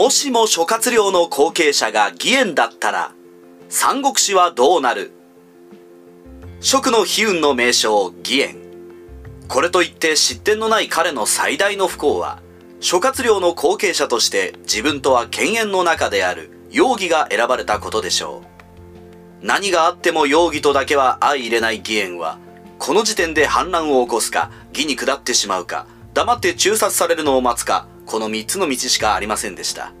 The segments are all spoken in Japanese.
もしも諸葛亮の後継者が義援だったら、三国志はどうなる？蜀の悲運の名称、義援。これといって失点のない彼の最大の不幸は、諸葛亮の後継者として自分とは犬猿の中である容疑が選ばれたことでしょう。何があっても容疑とだけは相入れない義援は、この時点で反乱を起こすか、義に下ってしまうか、黙って中殺されるのを待つか、この3つの道しかありませんでした。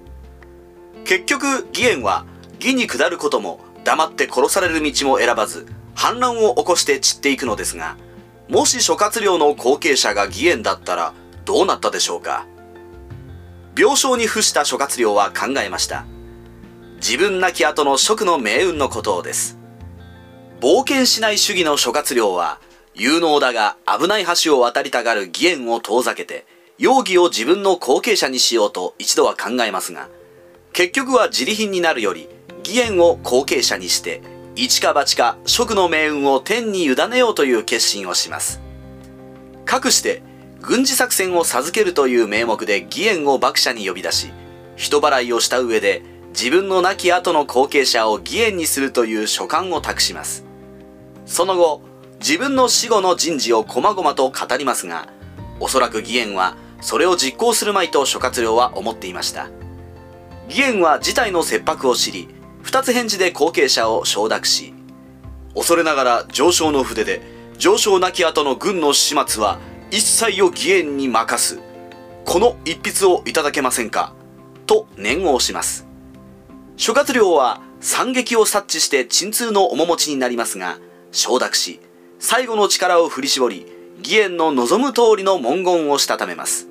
結局、義援は義に下ることも黙って殺される道も選ばず、反乱を起こして散っていくのですが、もし諸葛亮の後継者が義援だったらどうなったでしょうか病床に伏した諸葛亮は考えました。自分亡き後の職の命運のことです。冒険しない主義の諸葛亮は、有能だが危ない橋を渡りたがる義援を遠ざけて、容疑を自分の後継者にしようと一度は考えますが、結局は自利品になるより、義援を後継者にして、一か八か職の命運を天に委ねようという決心をします。かくして、軍事作戦を授けるという名目で義援を幕者に呼び出し、人払いをした上で、自分の亡き後の後継者を義援にするという所感を託します。その後、自分の死後の人事を細々と語りますが、おそらく義援はそれを実行するまいと諸葛亮は思っていました。義援は事態の切迫を知り、二つ返事で後継者を承諾し、恐れながら上昇の筆で、上昇なき後の軍の始末は一切を義援に任す。この一筆をいただけませんか？と念を押します。諸葛亮は惨劇を察知して鎮痛の面持ちになりますが、承諾し、最後の力を振り絞り、義援の望む通りの文言をしたためます。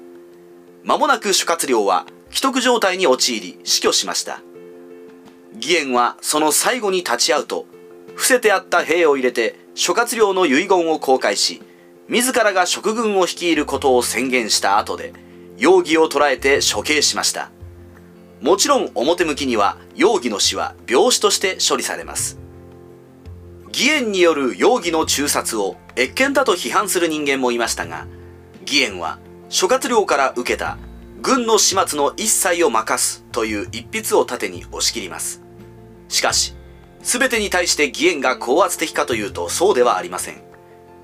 間もなく諸葛亮は既得状態に陥り死去しました。義援はその最後に立ち会うと、伏せてあった兵を入れて諸葛亮の遺言を公開し、自らが職軍を率いることを宣言した後で、容疑を捕らえて処刑しました。もちろん表向きには容疑の死は病死として処理されます。義援による容疑の中殺を越権だと批判する人間もいましたが、義援は諸葛亮から受けた軍の始末の一切を任すという一筆を盾に押し切ります。しかし、全てに対して義援が高圧的かというとそうではありません。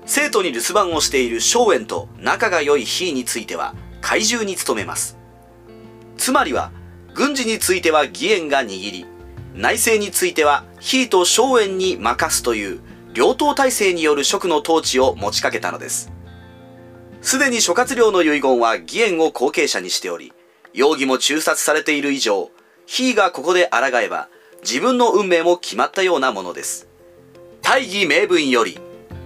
生徒に留守番をしている荘園と仲が良い非については怪獣に努めます。つまりは、軍事については義援が握り、内政については非と荘園に任すという両党体制による職の統治を持ちかけたのです。すでに諸葛亮の遺言は義援を後継者にしており、容疑も中殺されている以上、非がここで抗えば、自分の運命も決まったようなものです。大義名分より、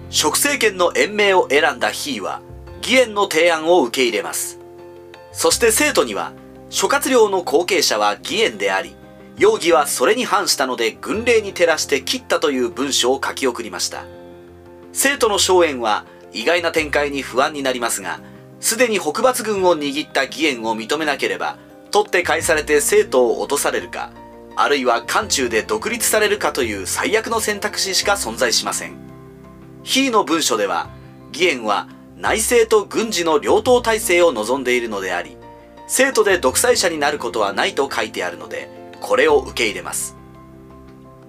職政権の延命を選んだ非は、義援の提案を受け入れます。そして生徒には、諸葛亮の後継者は義援であり、容疑はそれに反したので軍令に照らして切ったという文書を書き送りました。生徒の荘園は意外な展開に不安になりますが、すでに北伐軍を握った義援を認めなければ、取って返されて生徒を落とされるか、あるいは漢中で独立されるかという最悪の選択肢しか存在しません。非の文書では、義援は内政と軍事の両党体制を望んでいるのであり、生徒で独裁者になることはないと書いてあるので、これを受け入れます。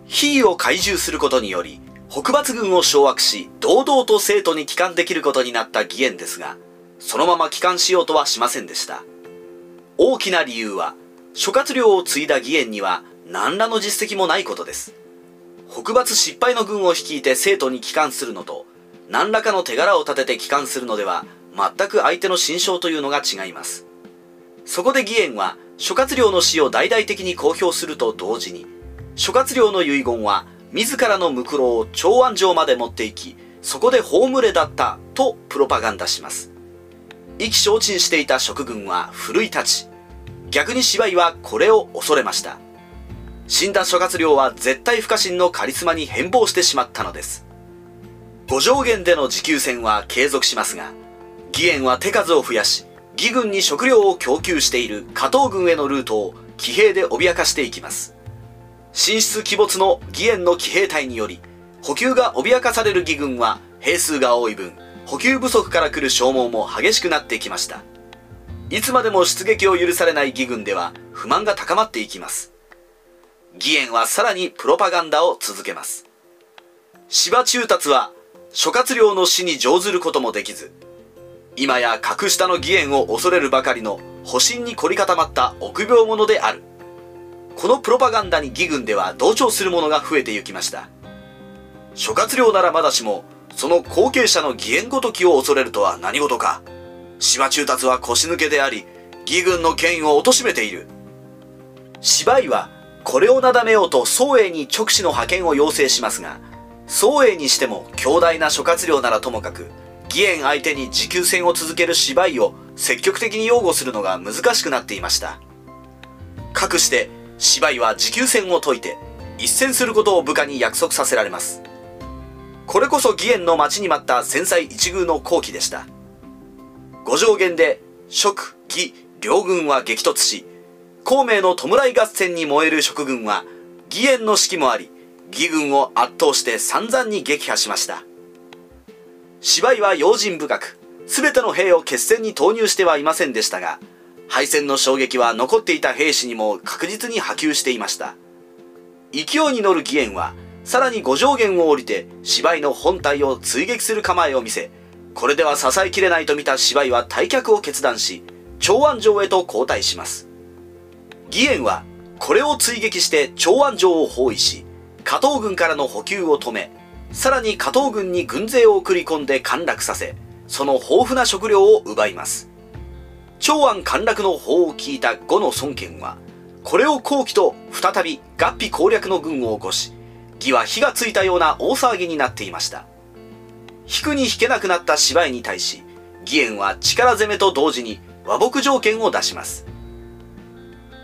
非を懐柔することにより、北伐軍を掌握し、堂々と生徒に帰還できることになった義援ですが、そのまま帰還しようとはしませんでした。大きな理由は、諸葛亮を継いだ義援には何らの実績もないことです。北伐失敗の軍を率いて生徒に帰還するのと、何らかの手柄を立てて帰還するのでは、全く相手の心象というのが違います。そこで義援は、諸葛亮の死を大々的に公表すると同時に、諸葛亮の遺言は、自らのムクロを長安城まで持っていき、そこで葬れだったとプロパガンダします。意気消沈していた職軍は奮い立ち、逆に芝居はこれを恐れました。死んだ諸葛亮は絶対不可侵のカリスマに変貌してしまったのです。五条原での持久戦は継続しますが、義援は手数を増やし、義軍に食料を供給している加藤軍へのルートを騎兵で脅かしていきます。進出鬼没の義援の騎兵隊により、補給が脅かされる義軍は兵数が多い分、補給不足から来る消耗も激しくなってきました。いつまでも出撃を許されない義軍では不満が高まっていきます。義援はさらにプロパガンダを続けます。芝中達は諸葛亮の死に乗ずることもできず今や格下の義援を恐れるばかりの保身に凝り固まった臆病者である。このプロパガンダに義軍では同調する者が増えてゆきました。諸葛亮ならまだしもその後継者の義援ごときを恐れるとは何事か。芝中達は腰抜けであり義軍の権威を貶めている。芝居はこれをなだめようと宋英に直使の派遣を要請しますが宋英にしても強大な諸葛亮ならともかく義援相手に持久戦を続ける芝居を積極的に擁護するのが難しくなっていました。かくして芝居は持久戦を解いて一戦することを部下に約束させられます。これこそ義援の待ちに待った戦災一遇の好機でした。五条原で蜀義両軍は激突し孔明の弔い合戦に燃える蜀軍は義援の指揮もあり義軍を圧倒して散々に撃破しました。芝居は用心深く全ての兵を決戦に投入してはいませんでしたが敗戦の衝撃は残っていた兵士にも確実に波及していました。勢いに乗る義援はさらに五条原を降りて芝居の本体を追撃する構えを見せこれでは支えきれないと見た芝居は退却を決断し長安城へと後退します。義援はこれを追撃して長安城を包囲し加藤軍からの補給を止めさらに加藤軍に軍勢を送り込んで陥落させその豊富な食料を奪います。長安陥落の法を聞いた呉の孫権はこれを後期と再び合皮攻略の軍を起こし義は火がついたような大騒ぎになっていました。引くに引けなくなった芝居に対し義援は力攻めと同時に和睦条件を出します。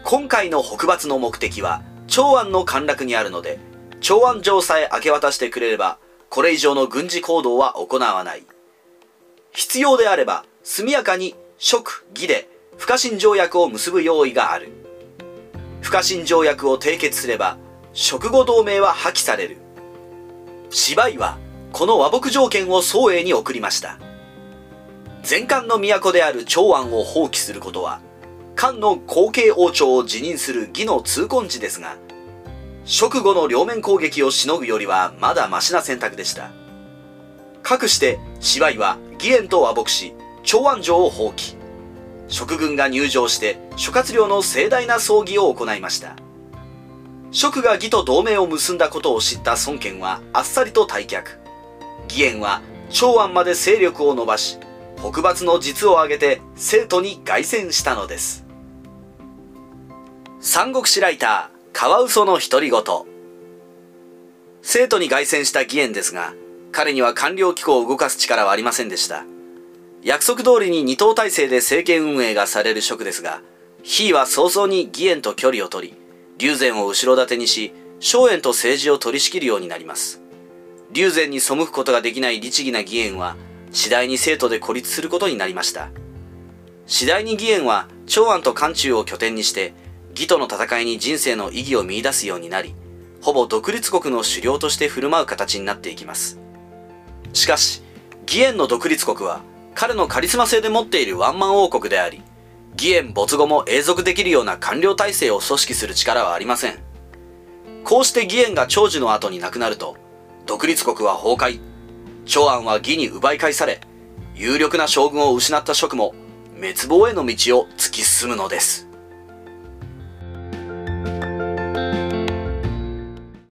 今回の北伐の目的は長安の陥落にあるので長安城さえ明け渡してくれればこれ以上の軍事行動は行わない。必要であれば速やかに蜀義で不可侵条約を結ぶ用意がある。不可侵条約を締結すれば食後同盟は破棄される。芝居はこの和睦条件を宋英に送りました。前漢の都である長安を放棄することは漢の後継王朝を辞任する義の痛恨時ですが直後の両面攻撃をしのぐよりはまだマシな選択でした。かくして芝居は義援と和睦し長安城を放棄。蜀軍が入城して諸葛亮の盛大な葬儀を行いました。蜀が義と同盟を結んだことを知った孫権はあっさりと退却。義援は長安まで勢力を伸ばし北伐の実を挙げて生徒に凱旋したのです。三国志ライターカワウソの独り言。生徒に凱旋した義援ですが彼には官僚機構を動かす力はありませんでした。約束通りに二党体制で政権運営がされる職ですが非は早々に義援と距離を取り龍禅を後ろ盾にし荘園と政治を取り仕切るようになります。龍禅に背くことができない律儀な義援は次第に生徒で孤立することになりました。次第に義援は長安と漢中を拠点にして義との戦いに人生の意義を見出すようになりほぼ独立国の首領として振る舞う形になっていきます。しかし義援の独立国は彼のカリスマ性で持っているワンマン王国であり義援没後も永続できるような官僚体制を組織する力はありません。こうして義援が長寿の後に亡くなると独立国は崩壊。長安は義に奪い返され有力な将軍を失った職も滅亡への道を突き進むのです。